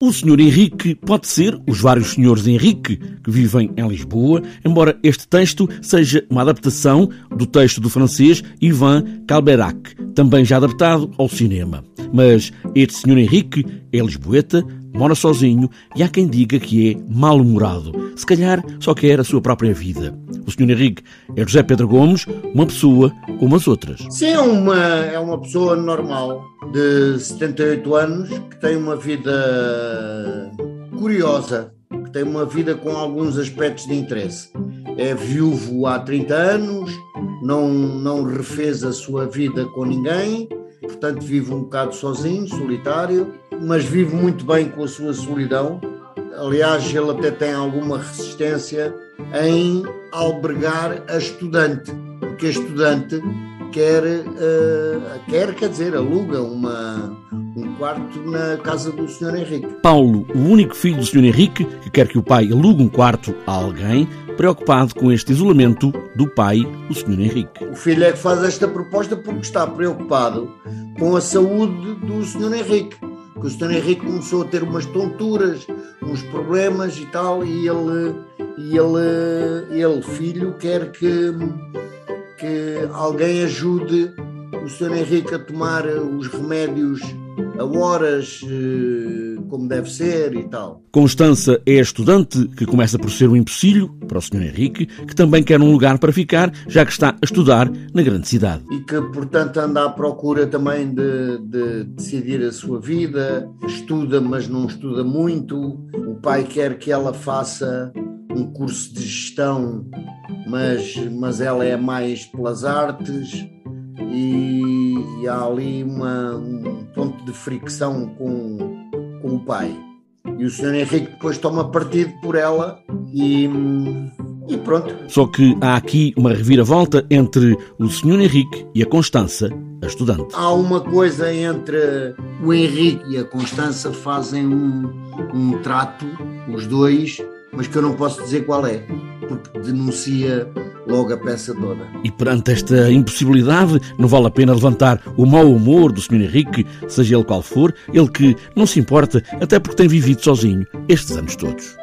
O Sr. Henrique pode ser os vários senhores Henrique que vivem em Lisboa, embora este texto seja uma adaptação do texto do francês Ivan Calberac, também já adaptado ao cinema. Mas este Sr. Henrique é lisboeta, mora sozinho e há quem diga que é mal-humorado. Se calhar só quer a sua própria vida. O Sr. Henrique é José Pedro Gomes, uma pessoa como as outras. Sim, é uma, é uma pessoa normal de 78 anos que tem uma vida curiosa, que tem uma vida com alguns aspectos de interesse. É viúvo há 30 anos, não, não refez a sua vida com ninguém, portanto vive um bocado sozinho, solitário, mas vive muito bem com a sua solidão. Aliás, ele até tem alguma resistência em albergar a estudante, porque a estudante quer, uh, quer quer dizer, aluga uma, um quarto na casa do Sr. Henrique. Paulo, o único filho do Sr. Henrique, que quer que o pai alugue um quarto a alguém, preocupado com este isolamento do pai, o Sr. Henrique. O filho é que faz esta proposta porque está preocupado com a saúde do Sr. Henrique. Que o Sr. Henrique começou a ter umas tonturas, uns problemas e tal, e ele, e ele, ele filho, quer que que alguém ajude o Sr. Henrique a tomar os remédios a horas, eh, como deve ser e tal. Constança é estudante, que começa por ser um empecilho para o Sr. Henrique, que também quer um lugar para ficar, já que está a estudar na grande cidade. E que, portanto, anda à procura também de, de decidir a sua vida, estuda, mas não estuda muito. O pai quer que ela faça um curso de gestão, mas, mas ela é mais pelas artes e, e há ali uma, um de fricção com, com o pai. E o Sr. Henrique depois toma partido por ela e, e pronto. Só que há aqui uma reviravolta entre o Sr. Henrique e a Constança, a estudante. Há uma coisa entre o Henrique e a Constança, fazem um, um trato, os dois, mas que eu não posso dizer qual é, porque denuncia logo a peça toda. E perante esta impossibilidade, não vale a pena levantar o mau humor do Sr. Henrique, seja ele qual for, ele que não se importa, até porque tem vivido sozinho estes anos todos.